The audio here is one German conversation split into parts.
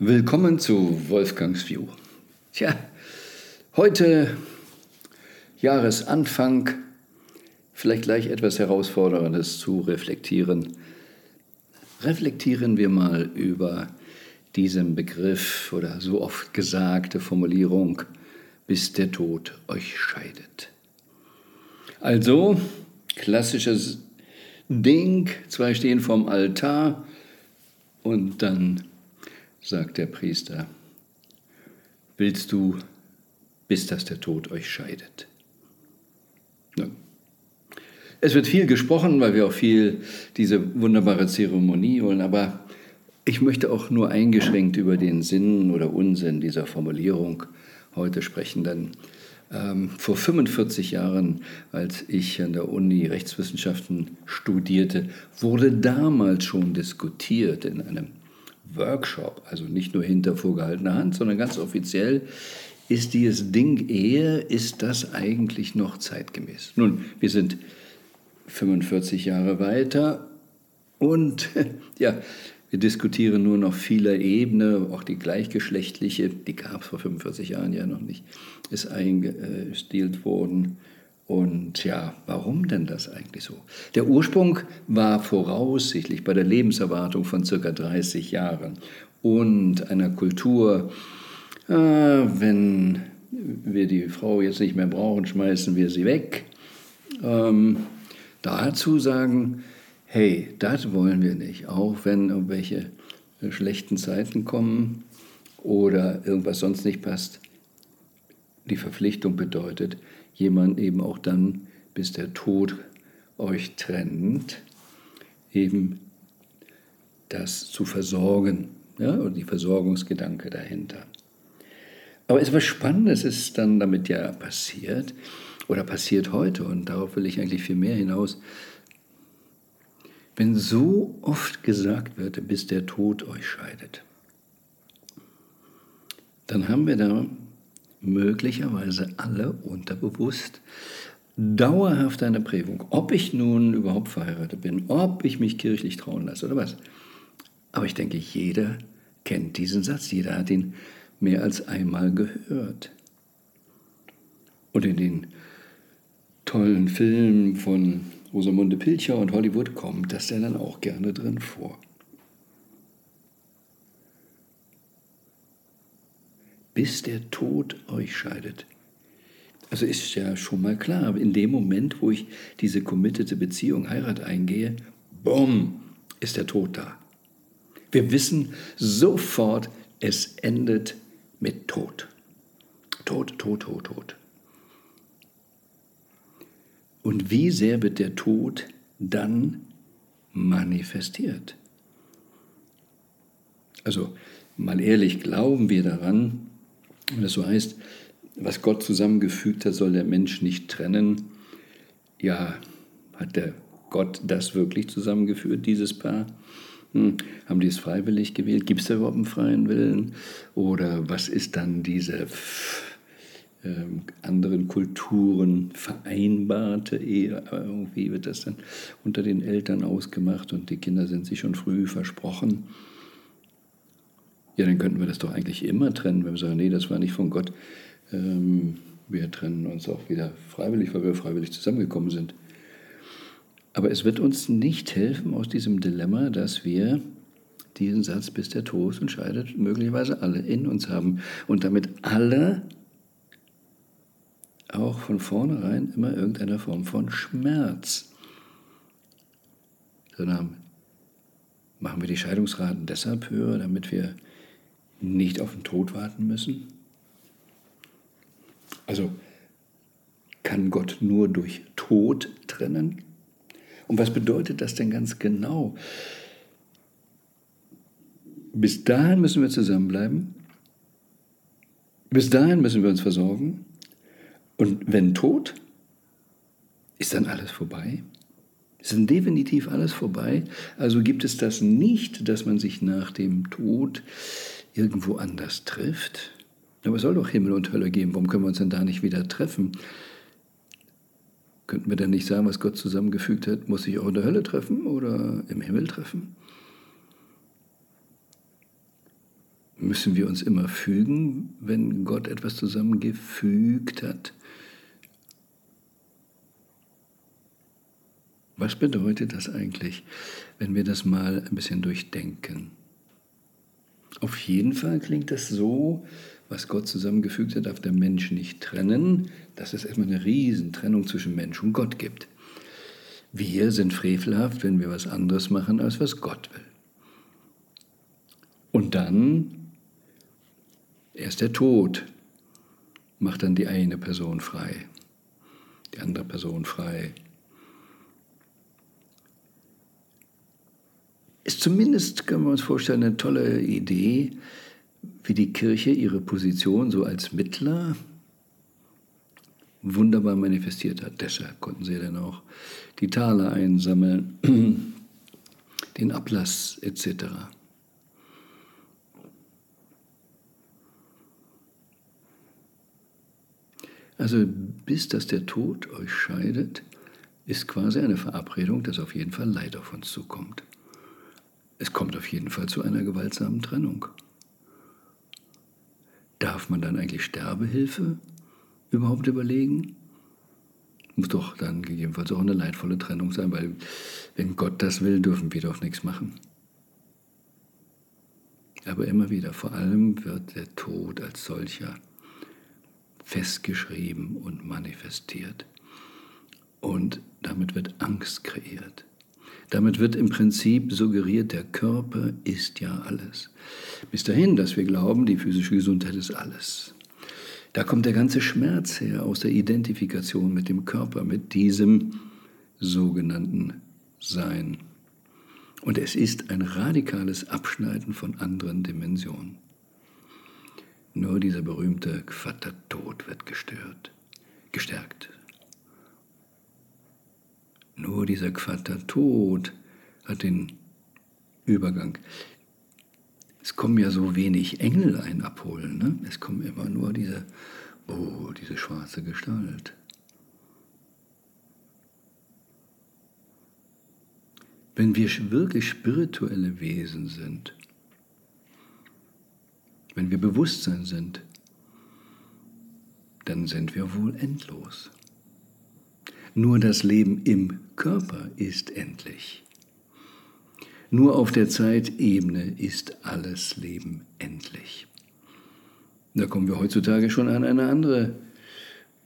Willkommen zu Wolfgangs View. Tja, heute Jahresanfang, vielleicht gleich etwas Herausforderndes zu reflektieren. Reflektieren wir mal über diesen Begriff oder so oft gesagte Formulierung, bis der Tod euch scheidet. Also, klassisches Ding, zwei stehen vorm Altar und dann sagt der Priester, willst du, bis dass der Tod euch scheidet? Ja. Es wird viel gesprochen, weil wir auch viel diese wunderbare Zeremonie wollen, aber ich möchte auch nur eingeschränkt über den Sinn oder Unsinn dieser Formulierung heute sprechen, denn ähm, vor 45 Jahren, als ich an der Uni Rechtswissenschaften studierte, wurde damals schon diskutiert in einem Workshop, also nicht nur hinter vorgehaltener Hand, sondern ganz offiziell, ist dieses Ding Ehe, ist das eigentlich noch zeitgemäß? Nun, wir sind 45 Jahre weiter und ja, wir diskutieren nur noch vieler Ebene, auch die gleichgeschlechtliche, die gab es vor 45 Jahren ja noch nicht, ist eingestielt worden. Und ja, warum denn das eigentlich so? Der Ursprung war voraussichtlich bei der Lebenserwartung von circa 30 Jahren und einer Kultur, äh, wenn wir die Frau jetzt nicht mehr brauchen, schmeißen wir sie weg. Ähm, dazu sagen, hey, das wollen wir nicht, auch wenn irgendwelche schlechten Zeiten kommen oder irgendwas sonst nicht passt. Die Verpflichtung bedeutet, jemand eben auch dann, bis der Tod euch trennt, eben das zu versorgen ja, und die Versorgungsgedanke dahinter. Aber etwas Spannendes ist dann damit ja passiert oder passiert heute und darauf will ich eigentlich viel mehr hinaus. Wenn so oft gesagt wird, bis der Tod euch scheidet, dann haben wir da möglicherweise alle unterbewusst dauerhaft eine Prägung, ob ich nun überhaupt verheiratet bin, ob ich mich kirchlich trauen lasse oder was. Aber ich denke, jeder kennt diesen Satz, jeder hat ihn mehr als einmal gehört. Und in den tollen Filmen von Rosamunde Pilcher und Hollywood kommt das ja dann auch gerne drin vor. Bis der Tod euch scheidet. Also ist ja schon mal klar, in dem Moment, wo ich diese committete Beziehung, Heirat eingehe, bumm, ist der Tod da. Wir wissen sofort, es endet mit Tod. Tod, Tod, Tod, Tod. Und wie sehr wird der Tod dann manifestiert? Also mal ehrlich, glauben wir daran, wenn das so heißt, was Gott zusammengefügt hat, soll der Mensch nicht trennen. Ja, hat der Gott das wirklich zusammengeführt, dieses Paar? Hm, haben die es freiwillig gewählt? Gibt es da überhaupt einen freien Willen? Oder was ist dann diese äh, anderen Kulturen vereinbarte Ehe? irgendwie wird das dann unter den Eltern ausgemacht und die Kinder sind sich schon früh versprochen. Ja, dann könnten wir das doch eigentlich immer trennen, wenn wir sagen, nee, das war nicht von Gott. Ähm, wir trennen uns auch wieder freiwillig, weil wir freiwillig zusammengekommen sind. Aber es wird uns nicht helfen aus diesem Dilemma, dass wir diesen Satz, bis der Tod entscheidet, möglicherweise alle in uns haben und damit alle auch von vornherein immer irgendeiner Form von Schmerz. Sondern machen wir die Scheidungsraten deshalb höher, damit wir nicht auf den Tod warten müssen? Also kann Gott nur durch Tod trennen? Und was bedeutet das denn ganz genau? Bis dahin müssen wir zusammenbleiben. Bis dahin müssen wir uns versorgen. Und wenn Tod, ist dann alles vorbei? Ist dann definitiv alles vorbei? Also gibt es das nicht, dass man sich nach dem Tod irgendwo anders trifft. Aber es soll doch Himmel und Hölle geben. Warum können wir uns denn da nicht wieder treffen? Könnten wir denn nicht sagen, was Gott zusammengefügt hat, muss sich auch in der Hölle treffen oder im Himmel treffen? Müssen wir uns immer fügen, wenn Gott etwas zusammengefügt hat? Was bedeutet das eigentlich, wenn wir das mal ein bisschen durchdenken? Auf jeden Fall klingt das so, was Gott zusammengefügt hat, darf der Mensch nicht trennen, dass es erstmal eine Riesentrennung zwischen Mensch und Gott gibt. Wir sind frevelhaft, wenn wir was anderes machen, als was Gott will. Und dann, erst der Tod macht dann die eine Person frei, die andere Person frei. Ist zumindest, können wir uns vorstellen, eine tolle Idee, wie die Kirche ihre Position so als Mittler wunderbar manifestiert hat. Deshalb konnten sie dann auch die Taler einsammeln, den Ablass etc. Also bis dass der Tod euch scheidet, ist quasi eine Verabredung, dass auf jeden Fall Leid auf uns zukommt. Es kommt auf jeden Fall zu einer gewaltsamen Trennung. Darf man dann eigentlich Sterbehilfe überhaupt überlegen? Muss doch dann gegebenenfalls auch eine leidvolle Trennung sein, weil wenn Gott das will, dürfen wir doch nichts machen. Aber immer wieder, vor allem wird der Tod als solcher festgeschrieben und manifestiert. Und damit wird Angst kreiert. Damit wird im Prinzip suggeriert, der Körper ist ja alles. Bis dahin, dass wir glauben, die physische Gesundheit ist alles. Da kommt der ganze Schmerz her aus der Identifikation mit dem Körper, mit diesem sogenannten Sein. Und es ist ein radikales Abschneiden von anderen Dimensionen. Nur dieser berühmte Vatertod wird gestört, gestärkt. Nur dieser Quatertod hat den Übergang. Es kommen ja so wenig Engel ein abholen. Ne? Es kommen immer nur diese, oh, diese schwarze Gestalt. Wenn wir wirklich spirituelle Wesen sind, wenn wir Bewusstsein sind, dann sind wir wohl endlos. Nur das Leben im Körper ist endlich. Nur auf der Zeitebene ist alles Leben endlich. Da kommen wir heutzutage schon an eine andere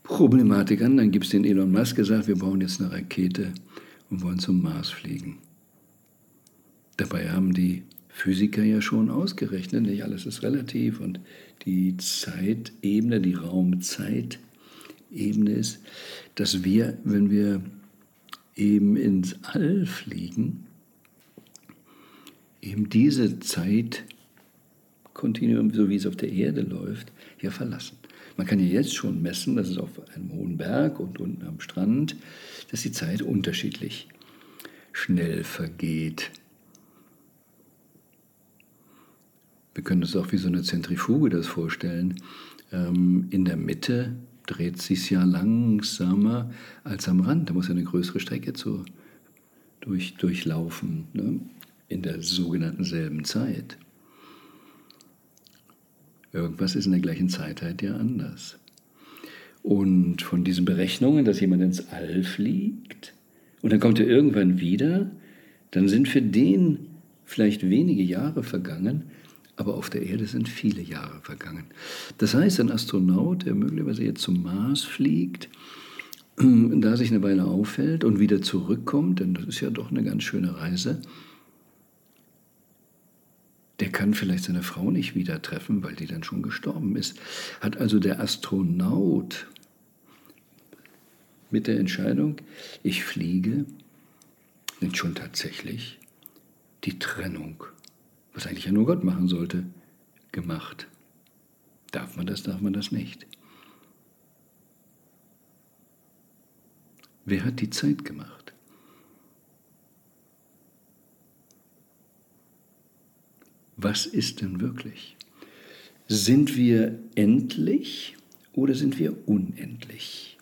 Problematik an. Dann gibt es den Elon Musk gesagt, wir bauen jetzt eine Rakete und wollen zum Mars fliegen. Dabei haben die Physiker ja schon ausgerechnet, nicht alles ist relativ und die Zeitebene, die Raumzeitebene ist, dass wir, wenn wir eben ins All fliegen, eben diese Zeitkontinuum, so wie es auf der Erde läuft, ja verlassen. Man kann ja jetzt schon messen, dass es auf einem hohen Berg und unten am Strand, dass die Zeit unterschiedlich schnell vergeht. Wir können uns auch wie so eine Zentrifuge das vorstellen. Ähm, in der Mitte dreht sich ja langsamer als am Rand. Da muss ja eine größere Strecke zu, durch, durchlaufen. Ne? in der sogenannten selben Zeit. Irgendwas ist in der gleichen Zeit halt ja anders. Und von diesen Berechnungen, dass jemand ins All fliegt und dann kommt er irgendwann wieder, dann sind für den vielleicht wenige Jahre vergangen, aber auf der Erde sind viele Jahre vergangen. Das heißt, ein Astronaut, der möglicherweise jetzt zum Mars fliegt, da sich eine Weile auffällt und wieder zurückkommt, denn das ist ja doch eine ganz schöne Reise, der kann vielleicht seine Frau nicht wieder treffen, weil die dann schon gestorben ist. Hat also der Astronaut mit der Entscheidung, ich fliege, nimmt schon tatsächlich die Trennung, was eigentlich ja nur Gott machen sollte, gemacht. Darf man das, darf man das nicht? Wer hat die Zeit gemacht? was ist denn wirklich? Sind wir endlich oder sind wir unendlich?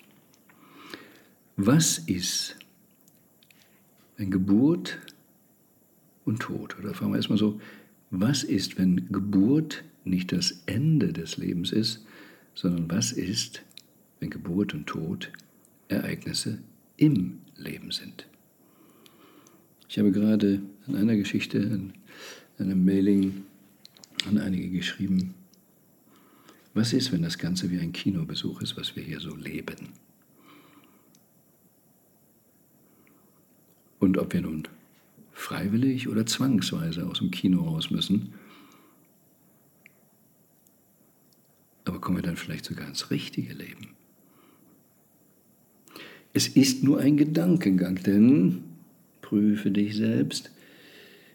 Was ist, wenn Geburt und Tod, oder fragen wir erstmal so, was ist, wenn Geburt nicht das Ende des Lebens ist, sondern was ist, wenn Geburt und Tod Ereignisse im Leben sind. Ich habe gerade in einer Geschichte, in einem Mailing an einige geschrieben, was ist, wenn das Ganze wie ein Kinobesuch ist, was wir hier so leben? Und ob wir nun freiwillig oder zwangsweise aus dem Kino raus müssen, aber kommen wir dann vielleicht sogar ins richtige Leben? Es ist nur ein Gedankengang, denn prüfe dich selbst,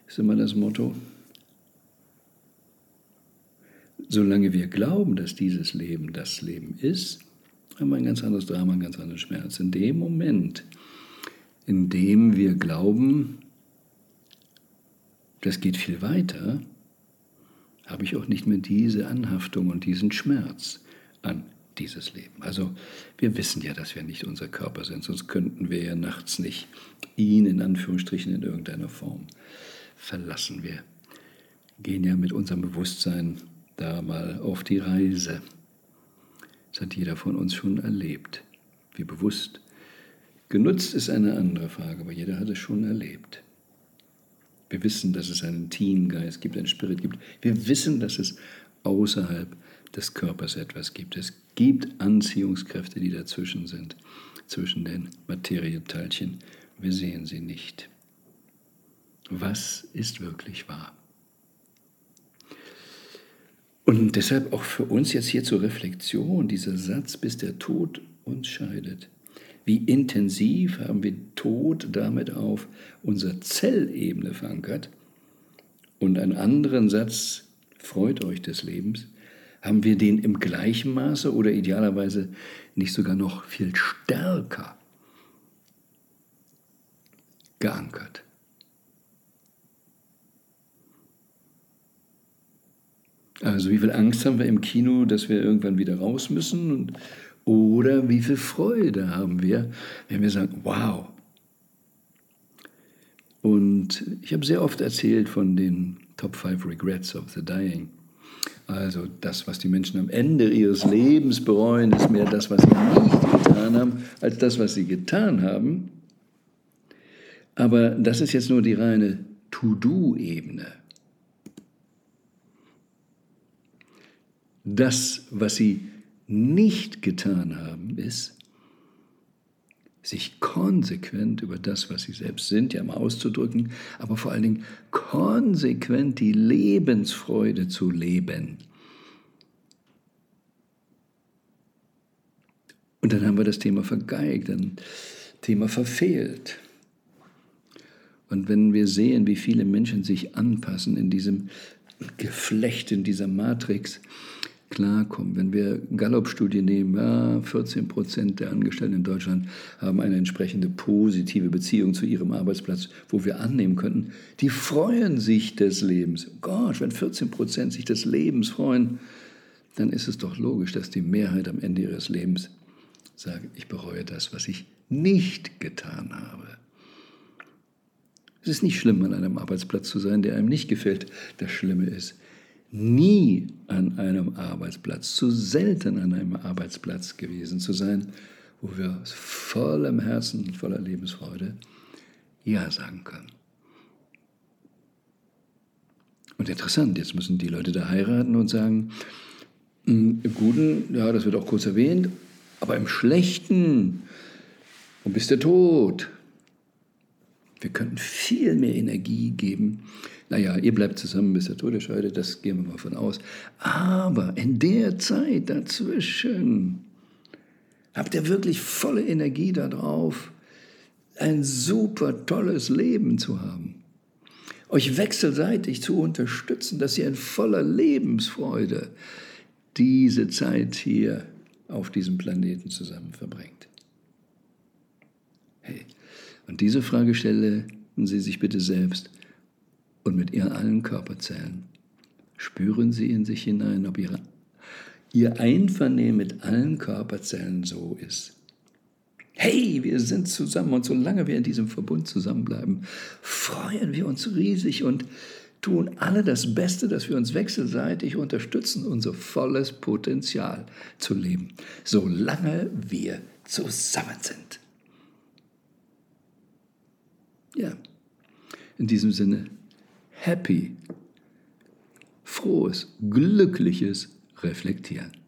ist immer das Motto. Solange wir glauben, dass dieses Leben das Leben ist, haben wir ein ganz anderes Drama, einen ganz anderen Schmerz. In dem Moment, in dem wir glauben, das geht viel weiter, habe ich auch nicht mehr diese Anhaftung und diesen Schmerz an dieses Leben. Also wir wissen ja, dass wir nicht unser Körper sind, sonst könnten wir ja nachts nicht ihn in Anführungsstrichen in irgendeiner Form verlassen. Wir gehen ja mit unserem Bewusstsein da mal auf die Reise. Das hat jeder von uns schon erlebt. Wie bewusst. Genutzt ist eine andere Frage, aber jeder hat es schon erlebt. Wir wissen, dass es einen Teamgeist gibt, einen Spirit gibt. Wir wissen, dass es außerhalb des Körpers etwas gibt. Es gibt Anziehungskräfte, die dazwischen sind, zwischen den Materieteilchen. Wir sehen sie nicht. Was ist wirklich wahr? Und deshalb auch für uns jetzt hier zur Reflexion dieser Satz, bis der Tod uns scheidet. Wie intensiv haben wir Tod damit auf unserer Zellebene verankert? Und einen anderen Satz, freut euch des Lebens, haben wir den im gleichen Maße oder idealerweise nicht sogar noch viel stärker geankert? Also wie viel Angst haben wir im Kino, dass wir irgendwann wieder raus müssen? Und, oder wie viel Freude haben wir, wenn wir sagen, wow. Und ich habe sehr oft erzählt von den Top 5 Regrets of the Dying. Also das, was die Menschen am Ende ihres Lebens bereuen, ist mehr das, was sie nicht getan haben, als das, was sie getan haben. Aber das ist jetzt nur die reine To-Do-Ebene. Das, was sie nicht getan haben, ist, sich konsequent über das, was sie selbst sind, ja mal auszudrücken, aber vor allen Dingen konsequent die Lebensfreude zu leben. Und dann haben wir das Thema vergeigt, ein Thema verfehlt. Und wenn wir sehen, wie viele Menschen sich anpassen in diesem Geflecht, in dieser Matrix, klarkommen. Wenn wir Gallup-Studie nehmen, ja, 14 Prozent der Angestellten in Deutschland haben eine entsprechende positive Beziehung zu ihrem Arbeitsplatz, wo wir annehmen könnten, die freuen sich des Lebens. Gott, wenn 14 Prozent sich des Lebens freuen, dann ist es doch logisch, dass die Mehrheit am Ende ihres Lebens sagt, ich bereue das, was ich nicht getan habe. Es ist nicht schlimm, an einem Arbeitsplatz zu sein, der einem nicht gefällt. Das Schlimme ist, nie an einem Arbeitsplatz, zu selten an einem Arbeitsplatz gewesen zu sein, wo wir aus vollem Herzen und voller Lebensfreude Ja sagen können. Und interessant, jetzt müssen die Leute da heiraten und sagen, hm, im Guten, ja, das wird auch kurz erwähnt, aber im Schlechten, und bis der Tod. Wir könnten viel mehr Energie geben, naja, ihr bleibt zusammen, bis der Tod scheidet, das gehen wir mal von aus. Aber in der Zeit dazwischen habt ihr wirklich volle Energie darauf, ein super tolles Leben zu haben. Euch wechselseitig zu unterstützen, dass ihr in voller Lebensfreude diese Zeit hier auf diesem Planeten zusammen verbringt. Hey, und diese Frage stellen Sie sich bitte selbst und mit ihren allen Körperzellen. Spüren Sie in sich hinein, ob ihre, Ihr Einvernehmen mit allen Körperzellen so ist. Hey, wir sind zusammen und solange wir in diesem Verbund zusammenbleiben, freuen wir uns riesig und tun alle das Beste, dass wir uns wechselseitig unterstützen, unser volles Potenzial zu leben, solange wir zusammen sind. Ja, in diesem Sinne, happy, frohes, glückliches Reflektieren.